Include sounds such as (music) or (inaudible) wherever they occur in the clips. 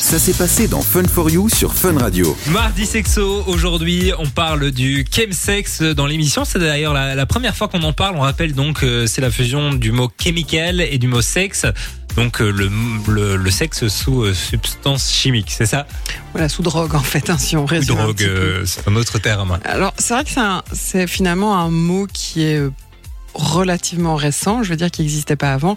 Ça s'est passé dans Fun for You sur Fun Radio. Mardi Sexo, aujourd'hui on parle du chemsex dans l'émission. C'est d'ailleurs la, la première fois qu'on en parle. On rappelle donc euh, c'est la fusion du mot chemical et du mot sexe. Donc euh, le, le, le sexe sous euh, substance chimique, c'est ça? Voilà, sous drogue en fait, hein, si on résume. un drogue, euh, c'est un autre terme. Alors, c'est vrai que c'est finalement un mot qui est euh, relativement récent, je veux dire qui n'existait pas avant,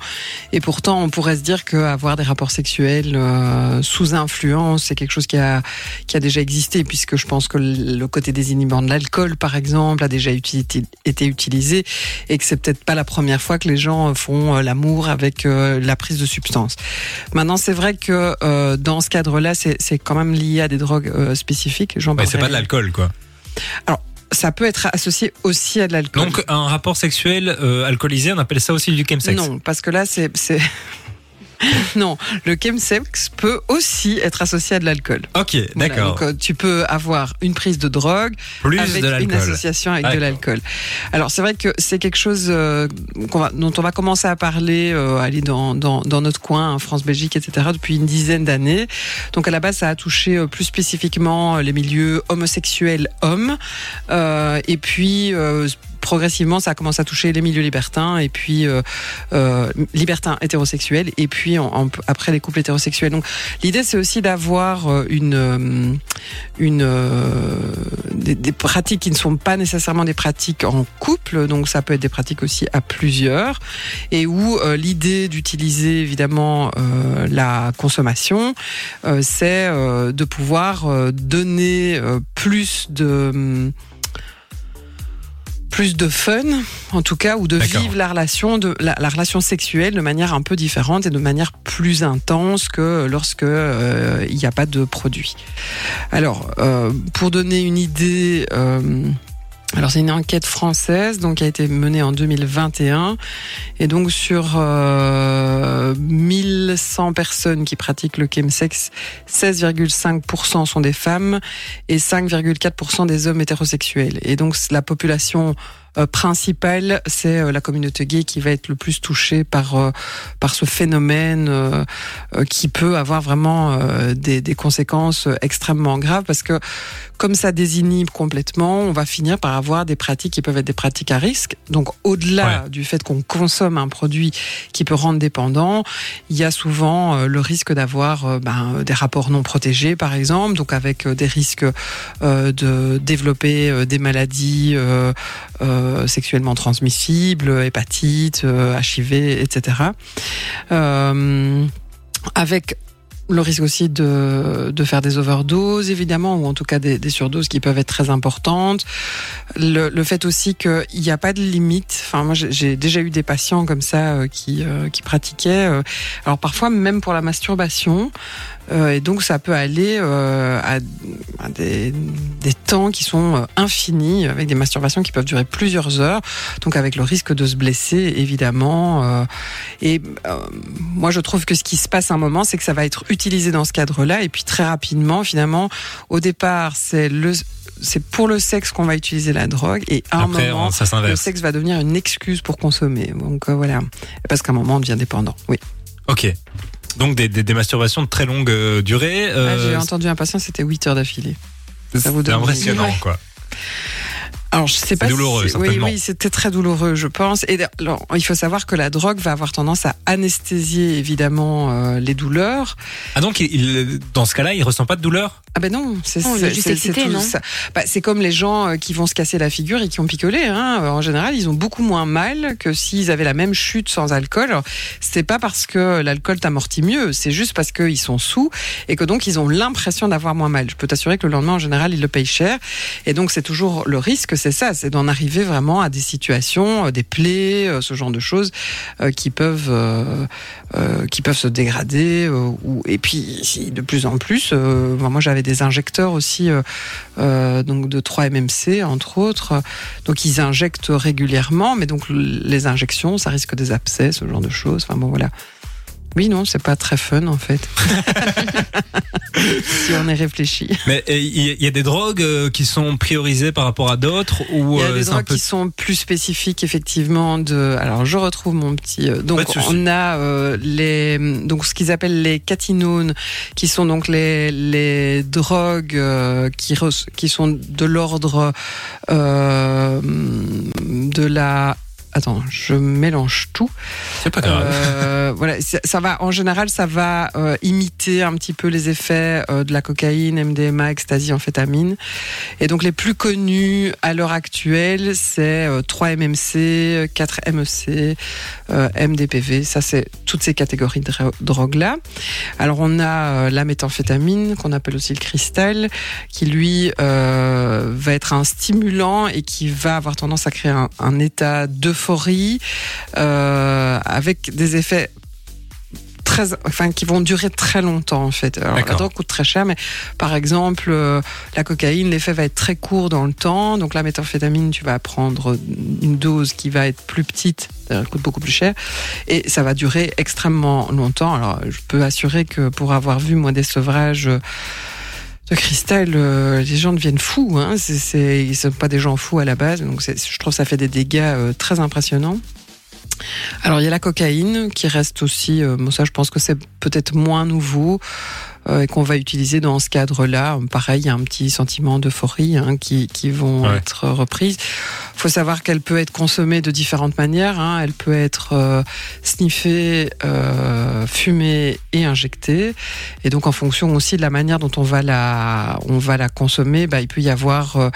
et pourtant on pourrait se dire qu'avoir des rapports sexuels euh, sous influence, c'est quelque chose qui a, qui a déjà existé, puisque je pense que le côté désinhibant de l'alcool, par exemple, a déjà été utilisé, et que c'est peut-être pas la première fois que les gens font euh, l'amour avec euh, la prise de substances. Maintenant, c'est vrai que euh, dans ce cadre-là, c'est c'est quand même lié à des drogues spécifiques. Mais c'est pas de l'alcool quoi. Ça peut être associé aussi à de l'alcool. Donc un rapport sexuel euh, alcoolisé, on appelle ça aussi du chemsex. Non, parce que là, c'est. (laughs) non, le chemsex peut aussi être associé à de l'alcool. Ok, Voilà, d'accord. donc, euh, tu peux avoir une prise de drogue Plus avec de une l'alcool. association avec de D'accord. l'alcool. Alors c'est vrai que c'est quelque chose euh, qu'on va- dont on va commencer à parler, euh, aller dans, dans, dans notre coin, hein, France, Belgique, etc. depuis une dizaine d'années. Donc à la base, ça a touché euh, plus spécifiquement euh, les milieux homosexuels hommes, euh, et puis euh, progressivement, ça a commencé à toucher les milieux libertins, et puis euh, euh, libertins hétérosexuels, et puis après les couples hétérosexuels. Donc l'idée, c'est aussi d'avoir euh, une euh, une euh, des, des pratiques qui ne sont pas nécessairement des pratiques en couple, donc ça peut être des pratiques aussi à plusieurs, et où l'idée d'utiliser évidemment la consommation, c'est de pouvoir donner plus de hum, plus de fun, en tout cas, ou de vivre la relation, de la, la relation sexuelle de manière un peu différente et de manière plus intense que lorsque euh, il n'y a pas de produit. Alors, euh, pour donner une idée, euh, alors c'est une enquête française donc qui a été menée en 2021 et donc sur euh, 1100 personnes qui pratiquent le chemsex, 16,5% sont des femmes et 5,4% des hommes hétérosexuels. Et donc la population principale, c'est euh, la communauté gay qui va être le plus touchée par euh, par ce phénomène euh, euh, qui peut avoir vraiment euh, des, des conséquences euh, extrêmement graves parce que comme ça désinhibe complètement, on va finir par avoir des pratiques qui peuvent être des pratiques à risque. Donc au-delà du fait qu'on consomme un produit qui peut rendre dépendant, il y a souvent euh, le risque d'avoir euh, ben, des rapports non protégés, par exemple, donc avec euh, des risques euh, de développer euh, des maladies euh, euh, sexuellement transmissibles, hépatite, euh, HIV, etc. Euh, avec le risque aussi de, de faire des overdoses, évidemment, ou en tout cas des, surdoses qui peuvent être très importantes. Le, fait aussi qu'il n'y a pas de limite. Enfin, moi, j'ai- déjà eu des patients comme ça euh, qui, euh, qui pratiquaient. euh, alors parfois même pour la masturbation. Euh, et donc ça peut aller euh, à, à des, des temps qui sont euh, infinis, avec des masturbations qui peuvent durer plusieurs heures, donc avec le risque de se blesser évidemment. et moi je trouve que ce qui se passe à un moment, c'est que ça va être utilisé dans ce cadre-là, et puis très rapidement, finalement, au départ, c'est le c'est pour le sexe qu'on va utiliser la drogue, et à Après, un moment, on- le sexe va devenir une excuse pour consommer. Donc euh, voilà, parce qu'à un moment, on devient dépendant. Oui. Ok. Donc des, des, des masturbations de très longue euh, durée. Ah, euh, J'ai entendu un patient, c'était 8 heures d'affilée. ça vous c'est impressionnant Ouais. quoi. Alors, je sais pas. douloureux, si- Oui, oui, c'était très douloureux, je pense. Et alors, il faut savoir que la drogue va avoir tendance à anesthésier évidemment euh, les douleurs. Ah donc il- dans ce cas-là, il ressent pas de douleur? Ah ben non, c'est tout non ça. Bah, c'est comme les gens euh, qui vont se casser la figure et qui ont picolé. Hein. En général, ils ont beaucoup moins mal que s'ils avaient la même chute sans alcool. Alors, C'est pas parce que l'alcool t'amortit mieux, c'est juste parce qu'ils sont sous et que donc ils ont l'impression d'avoir moins mal. Je peux t'assurer que le lendemain, en général, ils le payent cher. Et donc c'est toujours le risque, c'est ça, c'est d'en arriver vraiment à des situations, euh, des plaies, euh, ce genre de choses euh, qui peuvent qui peuvent se dégrader. et puis de plus en plus, moi j'avais des injecteurs aussi, donc de 3 MMC entre autres. Donc ils injectent régulièrement, mais donc les injections, ça risque des abcès, ce genre de choses. Enfin bon voilà. Oui non, c'est pas très fun en fait. (laughs) si on est réfléchi. Mais il y, a des drogues euh, qui sont priorisées par rapport à d'autres ou Il y a euh, des un drogues peu qui sont plus spécifiques effectivement de. Alors je retrouve mon petit. euh, Donc on a euh, les donc ce qu'ils appellent les catinones, qui sont donc les les drogues euh, qui re- qui sont de l'ordre euh, de la. Attends, je mélange tout. c'est pas grave. Euh, voilà, ça va. En général, ça va euh, imiter un petit peu les effets euh, de la cocaïne, MDMA, ecstasy, amphétamine. Et donc les plus connus à l'heure actuelle, c'est euh, 3-MMC, 4-MEC, euh, MDPV. Ça, c'est toutes ces catégories de dro- drogues-là. Alors on a la méthamphétamine, qu'on appelle aussi le cristal, qui lui va être un stimulant et qui va avoir tendance à créer un, un état d'euphorie euh, avec des effets très, enfin, qui vont durer très longtemps en fait. Alors, la drogue coûte très cher, mais par exemple, euh, la cocaïne, l'effet va être très court dans le temps. Donc la méthamphétamine, tu vas prendre une dose qui va être plus petite, elle coûte beaucoup plus cher, et ça va durer extrêmement longtemps. Alors je peux assurer que pour avoir vu moi des sevrages de cristal, euh, les gens deviennent fous. Hein. C'est, ils ne sont pas des gens fous à la base, donc je trouve ça fait des dégâts euh, très impressionnants. Alors il y a la cocaïne qui reste aussi, euh, ça je pense que c'est peut-être moins nouveau et qu'on va utiliser dans ce cadre-là. Pareil, il y a un petit sentiment d'euphorie hein, qui, qui vont Ouais. être reprises. Il faut savoir qu'elle peut être consommée de différentes manières. hein. Elle peut être euh, sniffée, euh, fumée et injectée. Et donc en fonction aussi de la manière dont on va la, on va la consommer, bah, il peut y avoir euh,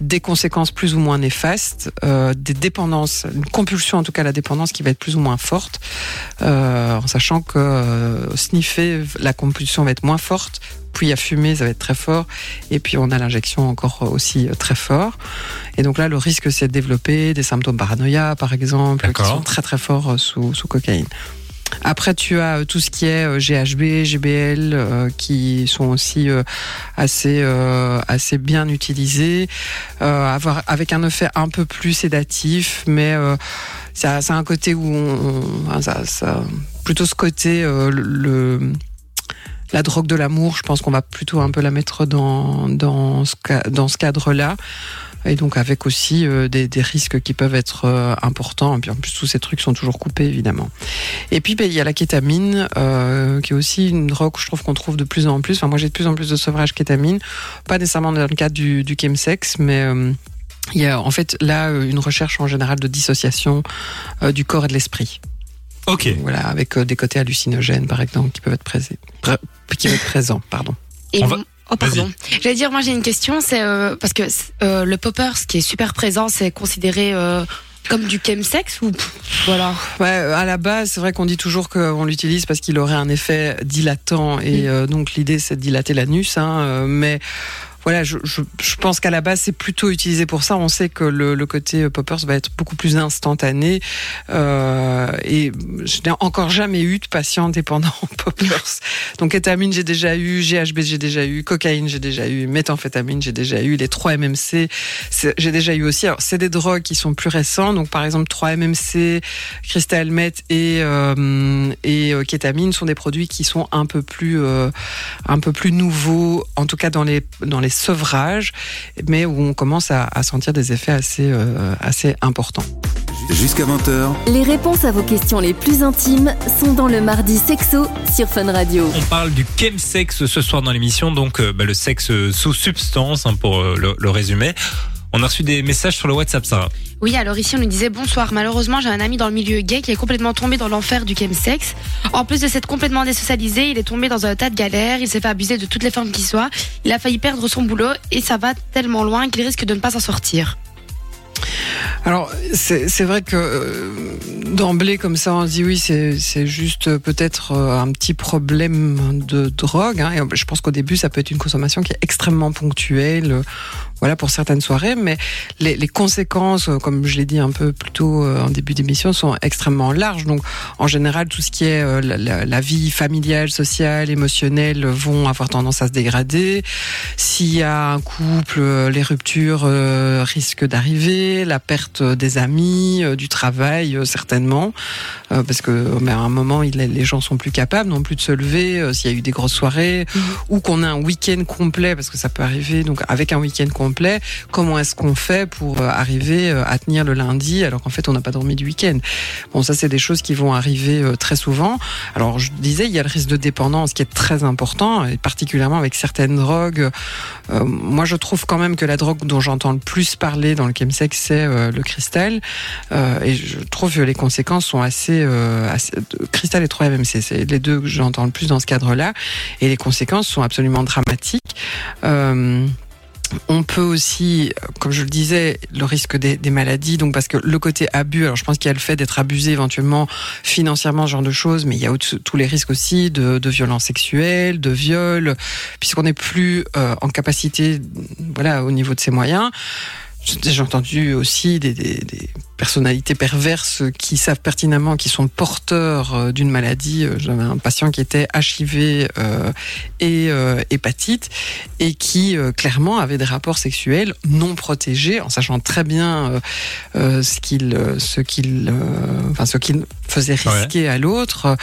des conséquences plus ou moins néfastes, euh, des dépendances, une compulsion en tout cas la dépendance qui va être plus ou moins forte, euh, en sachant que euh, sniffer, la compulsion va être moins forte, puis à fumer, ça va être très fort, et puis on a l'injection encore aussi euh, très fort. Et donc là, le risque, c'est de développer des symptômes paranoïa, par exemple, qui sont très très forts euh, sous, sous cocaïne. Après, tu as euh, tout ce qui est GHB, GBL, euh, qui sont aussi euh, assez euh, assez bien utilisés, avoir avec un effet un peu plus sédatif, mais ça, ça a un côté où on, on- ça, ça- plutôt ce côté le, le- la drogue de l'amour. Je pense qu'on va plutôt un peu la mettre dans dans ce cadre-là. Et donc avec aussi euh, des, risques qui peuvent être euh, importants. Et puis en plus tous ces trucs sont toujours coupés évidemment. Et puis ben, il y a la kétamine, euh, qui est aussi une drogue je trouve qu'on trouve de plus en plus. Enfin moi j'ai de plus en plus de sevrage kétamine, pas nécessairement dans le cadre du, du chemsex, mais il y a en fait là une recherche en général de dissociation du corps et de l'esprit. Ok. Voilà, avec euh, des côtés hallucinogènes par exemple qui peuvent être présents, pré- qui peuvent être présents, pardon. Et On va- mon- Oh pardon. J'allais dire, moi j'ai une question, c'est euh, parce que euh, le popper, ce qui est super présent, c'est considéré euh, comme du chemsex ou pff, voilà? Ouais, à la base, c'est vrai qu'on dit toujours qu'on l'utilise parce qu'il aurait un effet dilatant et euh, donc l'idée c'est de dilater l'anus, hein, euh, mais voilà, je, je, pense qu'à la base c'est plutôt utilisé pour ça. On sait que le, côté poppers va être beaucoup plus instantané euh, et je n'ai encore jamais eu de patient dépendant poppers. Donc kétamine j'ai déjà eu, GHB j'ai déjà eu, cocaïne j'ai déjà eu, méthamphétamine j'ai déjà eu, les 3 MMC c'est- j'ai déjà eu aussi. Alors c'est des drogues qui sont plus récents, donc par exemple 3 MMC, cristal meth et euh, et euh, kétamine sont des produits qui sont un peu plus euh, un peu plus nouveaux, en tout cas dans les dans les sevrages, mais où on commence à, à sentir des effets assez euh, assez importants. Jusqu'à 20h, Les réponses à vos questions les plus intimes sont dans le mardi sexo sur Fun Radio. On parle du chemsex ce soir dans l'émission, donc euh, bah, le sexe sous substance hein, pour euh, le, le résumer. On a reçu des messages sur le WhatsApp, Sarah. Oui, alors ici on nous disait bonsoir. Malheureusement, j'ai un ami dans le milieu gay qui est complètement tombé dans l'enfer du chemsex. En plus de s'être complètement désocialisé, il est tombé dans un tas de galères. Il s'est fait abuser de toutes les formes qui soient. Il a failli perdre son boulot et ça va tellement loin qu'il risque de ne pas s'en sortir. Alors, c'est vrai que euh, d'emblée, comme ça, on se dit oui, c'est juste euh, peut-être euh, un petit problème de drogue. Hein, et je pense qu'au début, ça peut être une consommation qui est extrêmement ponctuelle, voilà, pour certaines soirées. Mais les, les conséquences, euh, comme je l'ai dit un peu plus tôt euh, en début d'émission, sont extrêmement larges. Donc, en général, tout ce qui est euh, la, la- vie familiale, sociale, émotionnelle vont avoir tendance à se dégrader. S'il y a un couple, euh, les ruptures euh, risquent d'arriver, la perte des amis, euh, du travail, euh, certainement, Euh, parce que mais à un moment, il, les gens sont plus capables non plus de se lever euh, s'il y a eu des grosses soirées, ou qu'on a un week-end complet, parce que ça peut arriver. Donc avec un week-end complet, comment est-ce qu'on fait pour euh, arriver euh, à tenir le lundi alors qu'en fait on n'a pas dormi du week-end? Bon, ça c'est des choses qui vont arriver euh, très souvent. Alors je disais, il y a le risque de dépendance qui est très important, et particulièrement avec certaines drogues. Moi, je trouve quand même que la drogue dont j'entends le plus parler dans le chemsex, c'est le cristal. Et je trouve que les conséquences sont assez... assez cristal et 3-MMC, c'est les deux que j'entends le plus dans ce cadre-là. Et les conséquences sont absolument dramatiques. On peut aussi, comme je le disais, le risque des, maladies, donc parce que le côté abus, alors je pense qu'il y a le fait d'être abusé éventuellement financièrement, ce genre de choses, mais il y a tous les risques aussi de, violences sexuelles, de viol, puisqu'on n'est plus euh, en capacité, voilà, au niveau de ses moyens. J'ai entendu aussi des, des, des personnalités perverses qui savent pertinemment qu'ils sont porteurs euh, d'une maladie. Euh, J'avais un patient qui était HIV euh, et hépatite et qui clairement avait des rapports sexuels non protégés, en sachant très bien ce qu'il, ce qu'il, enfin ce qu'il faisait risquer à l'autre.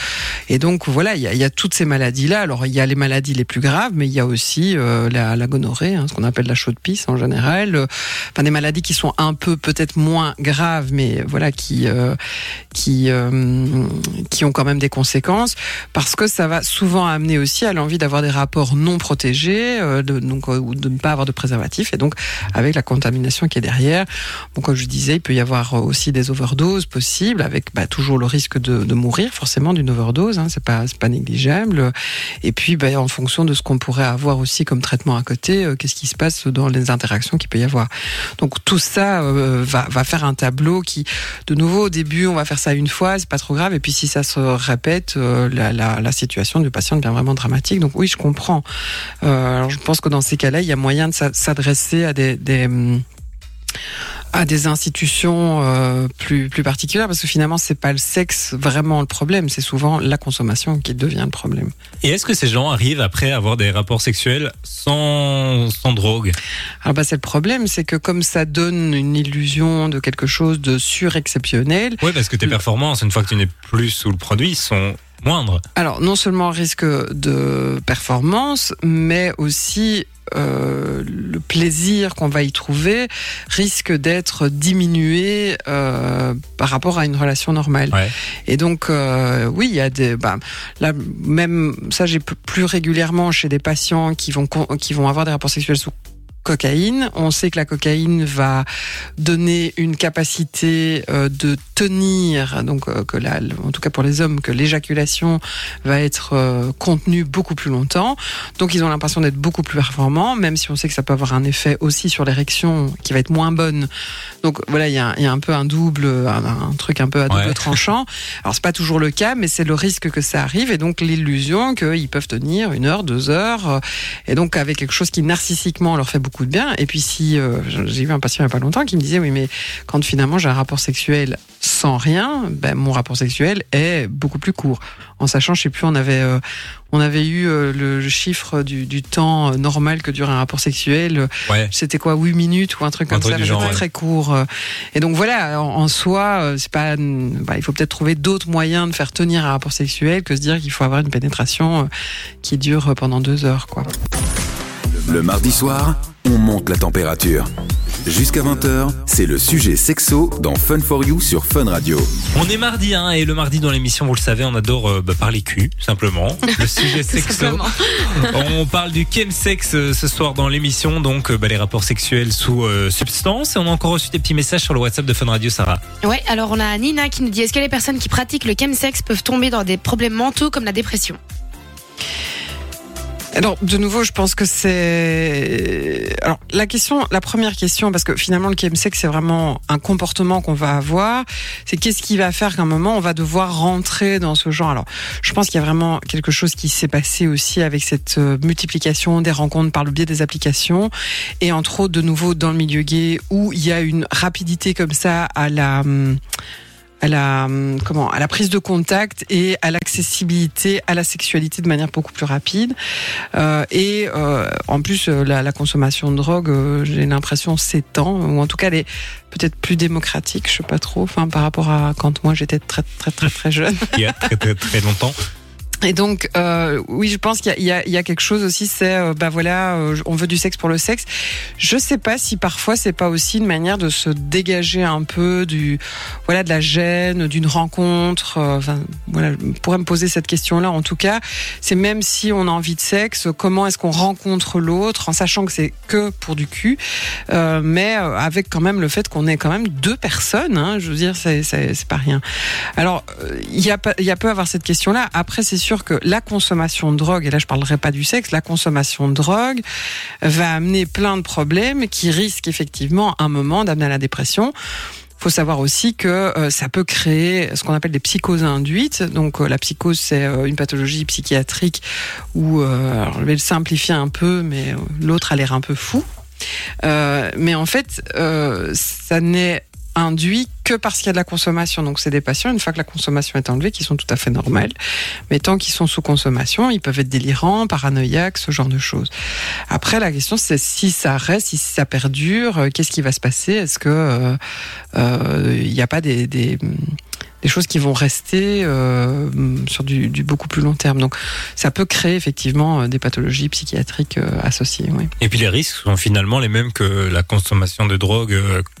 Et donc voilà, il y a, il y a toutes ces maladies-là. Alors il y a les maladies les plus graves, mais il y a aussi euh, la, la gonorrhée, hein, ce qu'on appelle la chaude pisse en général. Enfin des maladies qui sont un peu peut-être moins graves, mais voilà qui euh, qui euh, qui ont quand même des conséquences parce que ça va souvent amener aussi à l'envie d'avoir des rapports non protégés, euh, de, donc ou de ne pas avoir de préservatif, et donc avec la contamination qui est derrière. Bon, comme je disais, il peut y avoir aussi des overdoses possibles, avec bah, toujours le risque de, mourir forcément d'une overdose. Hein, c'est pas pas négligeable. Et puis, bah, en fonction de ce qu'on pourrait avoir aussi comme traitement à côté, qu'est-ce qui se passe dans les interactions qu'il peut y avoir. Donc tout ça va faire un tableau qui, de nouveau, au début, on va faire ça une fois, c'est pas trop grave. Et puis si ça se répète, euh, la, situation du patient devient vraiment dramatique. Donc oui, je comprends. Euh, alors je pense que dans ces cas-là, il y a moyen de s'a- s'adresser à des, des hum, à des institutions euh, plus plus particulières parce que finalement c'est pas le sexe vraiment le problème c'est souvent la consommation qui devient le problème. Et est-ce que ces gens arrivent après à avoir des rapports sexuels sans, sans drogue? Alors bah c'est le problème c'est que comme ça donne une illusion de quelque chose de surexceptionnel Oui, parce que tes performances, une fois que tu n'es plus sous le produit, sont moindres. Alors, non seulement risque de performance, mais aussi euh, le plaisir qu'on va y trouver risque d'être diminué euh, par rapport à une relation normale. Ouais. Et donc, euh, oui, il y a des. Bah, là, même ça, j'ai plus régulièrement chez des patients qui vont qui vont avoir des rapports sexuels sous cocaïne. On sait que la cocaïne va donner une capacité euh, de tenir, donc euh, que la, en tout cas pour les hommes, que l'éjaculation va être euh, contenue beaucoup plus longtemps. Donc ils ont l'impression d'être beaucoup plus performants, même si on sait que ça peut avoir un effet aussi sur l'érection qui va être moins bonne. Donc voilà, il y a, il y a un peu un double, un, un truc un peu à double Ouais. tranchant. Alors c'est pas toujours le cas, mais c'est le risque que ça arrive et donc l'illusion qu'ils peuvent tenir une heure, deux heures, et donc avec quelque chose qui narcissiquement leur fait beaucoup de bien. Et puis si euh, j'ai eu un patient il y a pas longtemps qui me disait oui mais quand finalement j'ai un rapport sexuel sans rien, ben mon rapport sexuel est beaucoup plus court. En sachant, je sais plus, on avait euh, on avait eu euh, le, le chiffre du, du temps euh, normal que dure un rapport sexuel. Ouais. C'était quoi, 8 minutes ou un truc Un comme truc ça, c'était ouais. très court. euh. Et donc voilà, en, en soi, euh, c'est pas, bah, il faut peut-être trouver d'autres moyens de faire tenir un rapport sexuel que se dire qu'il faut avoir une pénétration euh, qui dure pendant deux heures, quoi. Le mardi soir, on monte la température. Jusqu'à 20h, c'est le sujet sexo dans Fun for You sur Fun Radio. On est mardi, hein, et le mardi dans l'émission, vous le savez, on adore euh, bah, parler cul, simplement. Le (laughs) sujet sexo. simplement. On parle du chemsex euh, ce soir dans l'émission, donc euh, bah, les rapports sexuels sous euh, substance. Et on a encore reçu des petits messages sur le WhatsApp de Fun Radio, Sarah. Ouais, alors on a Nina qui nous dit est-ce que les personnes qui pratiquent le chemsex peuvent tomber dans des problèmes mentaux comme la dépression? Alors, de nouveau, je pense que c'est. Alors, la question, la première question, parce que finalement, le chemsex, c'est vraiment un comportement qu'on va avoir. C'est qu'est-ce qui va faire qu'à un moment, on va devoir rentrer dans ce genre? Alors, je pense qu'il y a vraiment quelque chose qui s'est passé aussi avec cette euh, multiplication des rencontres par le biais des applications. Et entre autres, de nouveau, dans le milieu gay, où il y a une rapidité comme ça à la. À la hum, comment à la prise de contact et à l'accessibilité à la sexualité de manière beaucoup plus rapide Euh, et euh, en plus euh, la, la consommation de drogue euh, j'ai l'impression s'étend ou en tout cas elle est peut-être plus démocratique je sais pas trop enfin par rapport à quand moi j'étais très très très très jeune Il y a très très, très longtemps. Et donc, euh, oui, je pense qu'il y, a- quelque chose aussi, c'est, euh, bah voilà, euh, on veut du sexe pour le sexe. Je sais pas si parfois c'est pas aussi une manière de se dégager un peu du, voilà, de la gêne, d'une rencontre. euh, Enfin, voilà, je pourrais me poser cette question-là. En tout cas, c'est même si on a envie de sexe, comment est-ce qu'on rencontre l'autre en sachant que c'est que pour du cul, mais avec quand même le fait qu'on est quand même deux personnes. Hein, je veux dire, c'est pas rien. Alors, il y a y a avoir cette question-là. Après, c'est que la consommation de drogue, et là je parlerai pas du sexe, la consommation de drogue va amener plein de problèmes qui risquent effectivement à un moment d'amener à la dépression. faut savoir aussi que euh, ça peut créer ce qu'on appelle des psychoses induites. Donc euh, la psychose, c'est euh, une pathologie psychiatrique où, je vais le simplifier un peu, mais l'autre a l'air un peu fou. Mais en fait, ça n'est induit que parce qu'il y a de la consommation. Donc c'est des patients, une fois que la consommation est enlevée, qui sont tout à fait normales. Mais tant qu'ils sont sous consommation, ils peuvent être délirants, paranoïaques, ce genre de choses. Après, la question c'est si ça reste, si ça perdure, euh, qu'est-ce qui va se passer? Est-ce que euh, euh, il n'y a pas des, choses qui vont rester sur du, beaucoup plus long terme? Donc, ça peut créer effectivement des pathologies psychiatriques associées. Et puis les risques sont finalement les mêmes que la consommation de drogue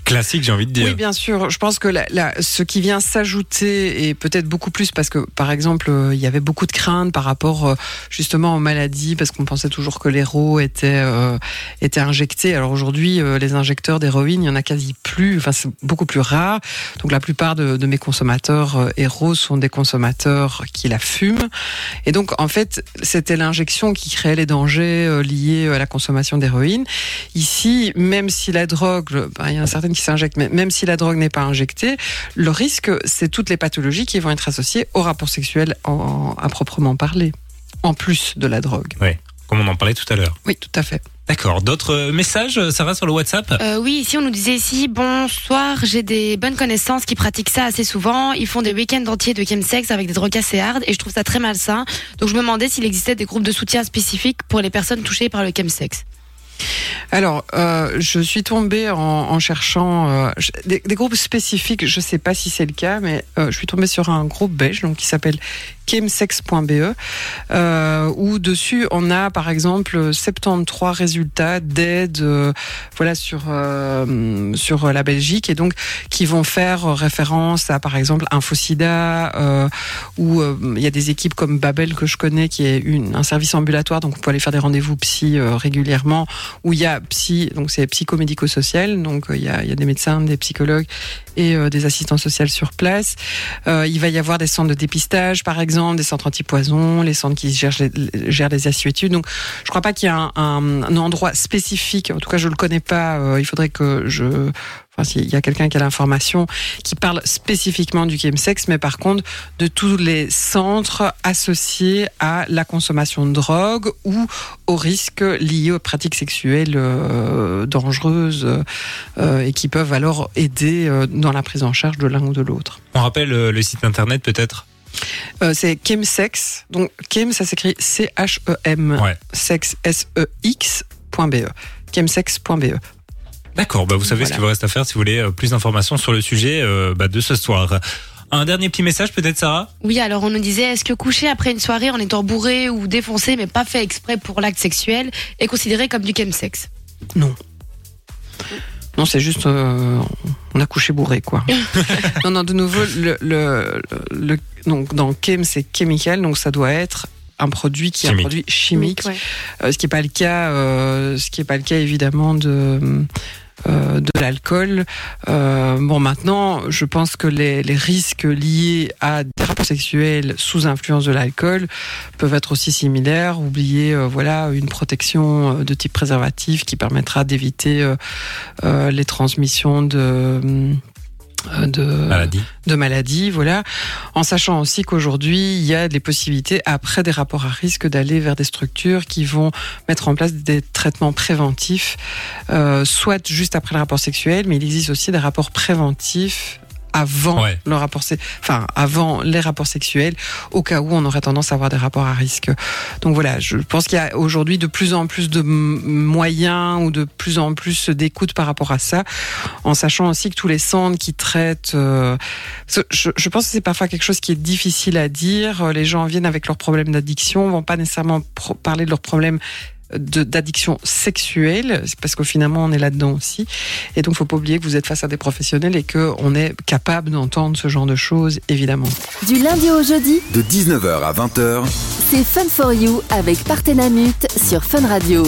classique, j'ai envie de dire. Oui, bien sûr. Je pense que ce qui vient s'ajouter, et peut-être beaucoup plus, parce que par exemple, euh, il y avait beaucoup de craintes par rapport euh, justement aux maladies, parce qu'on pensait toujours que l'héros était, euh, était injecté. Alors aujourd'hui, euh, les injecteurs d'héroïne, il y en a quasi plus, enfin c'est beaucoup plus rare. Donc la plupart de, mes consommateurs héros sont des consommateurs qui la fument. Et donc en fait, c'était l'injection qui créait les dangers liés à la consommation d'héroïne. Ici, même si la drogue, ben, il y en a certaines qui s'injectent, mais même si la drogue n'est pas injectée, le risque, c'est toutes les pathologies qui vont être associées au rapport sexuel en, à proprement parler, en plus de la drogue. Oui, comme on en parlait tout à l'heure. Oui, tout à fait. D'accord. D'autres messages, Sarah, sur le WhatsApp? Euh, Oui, ici on nous disait ici, bonsoir, j'ai des bonnes connaissances qui pratiquent ça assez souvent. Ils font des week-ends entiers de chemsex avec des drogues assez hard et je trouve ça très malsain. Donc je me demandais s'il existait des groupes de soutien spécifiques pour les personnes touchées par le chemsex. Alors, euh, je suis tombée en, cherchant euh, des, groupes spécifiques. Je sais pas si c'est le cas, mais euh, je suis tombée sur un groupe belge donc qui s'appelle chemsex.be euh, où dessus on a par exemple 73 résultats d'aide euh, voilà sur euh, la Belgique et donc qui vont faire référence à par exemple Infosida où il y a des équipes comme Babel que je connais qui est un service ambulatoire donc on peut aller faire des rendez-vous psy régulièrement où il y a psy donc c'est psychomédico-social donc il y a, il y a des médecins des psychologues et des assistants sociaux sur place. Il va y avoir des centres de dépistage par exemple des centres anti-poison, les centres qui gèrent les, gèrent les assiétudes. Donc, je crois pas qu'il y a un, endroit spécifique. En tout cas, je le connais pas. Euh, il faudrait que je, enfin, s'il y a quelqu'un qui a l'information, qui parle spécifiquement du chemsex, mais par contre de tous les centres associés à la consommation de drogue ou aux risques liés aux pratiques sexuelles euh, dangereuses euh, et qui peuvent alors aider dans la prise en charge de l'un ou de l'autre. On rappelle le site internet peut-être? Euh, c'est chemsex. Donc chem, ça s'écrit C-H-E-M. Ouais. Sex, S-E-X.be. chemsex.be. D'accord, bah vous savez voilà. ce qu'il vous reste à faire si vous voulez euh, plus d'informations sur le sujet euh, bah, de ce soir. Un dernier petit message peut-être Sarah? Oui, alors on nous disait est-ce que coucher après une soirée en étant bourré ou défoncé mais pas fait exprès pour l'acte sexuel est considéré comme du chemsex Non. Non, c'est juste, euh, on a couché bourré, quoi. (laughs) non, non, de nouveau, le, le, le donc dans chem, c'est chemical, donc ça doit être un produit qui chimique. est un produit chimique, ouais. euh, ce qui n'est pas le cas, euh, ce qui est pas le cas évidemment de euh, de l'alcool. Euh, bon, maintenant, je pense que les, les, risques liés à des rapports sexuels sous influence de l'alcool peuvent être aussi similaires. Oublier, euh, voilà, une protection de type préservatif qui permettra d'éviter euh, les transmissions de de maladie. de maladies, voilà, en sachant aussi qu'aujourd'hui il y a des possibilités après des rapports à risque d'aller vers des structures qui vont mettre en place des traitements préventifs, euh, soit juste après le rapport sexuel, mais il existe aussi des rapports préventifs avant Ouais. le rapport, enfin avant les rapports sexuels, au cas où on aurait tendance à avoir des rapports à risque. Donc voilà, je pense qu'il y a aujourd'hui de plus en plus de moyens ou de plus en plus d'écoute par rapport à ça, en sachant aussi que tous les centres qui traitent, euh, je, je pense que c'est parfois quelque chose qui est difficile à dire. Les gens viennent avec leurs problèmes d'addiction, vont pas nécessairement parler de leurs problèmes d'addiction sexuelle, c'est parce qu'au finalement on est là-dedans aussi. Et donc faut pas oublier que vous êtes face à des professionnels et que on est capable d'entendre ce genre de choses, évidemment. Du lundi au jeudi, De 19h à 20h, c'est Fun for You avec Partenamut sur Fun Radio.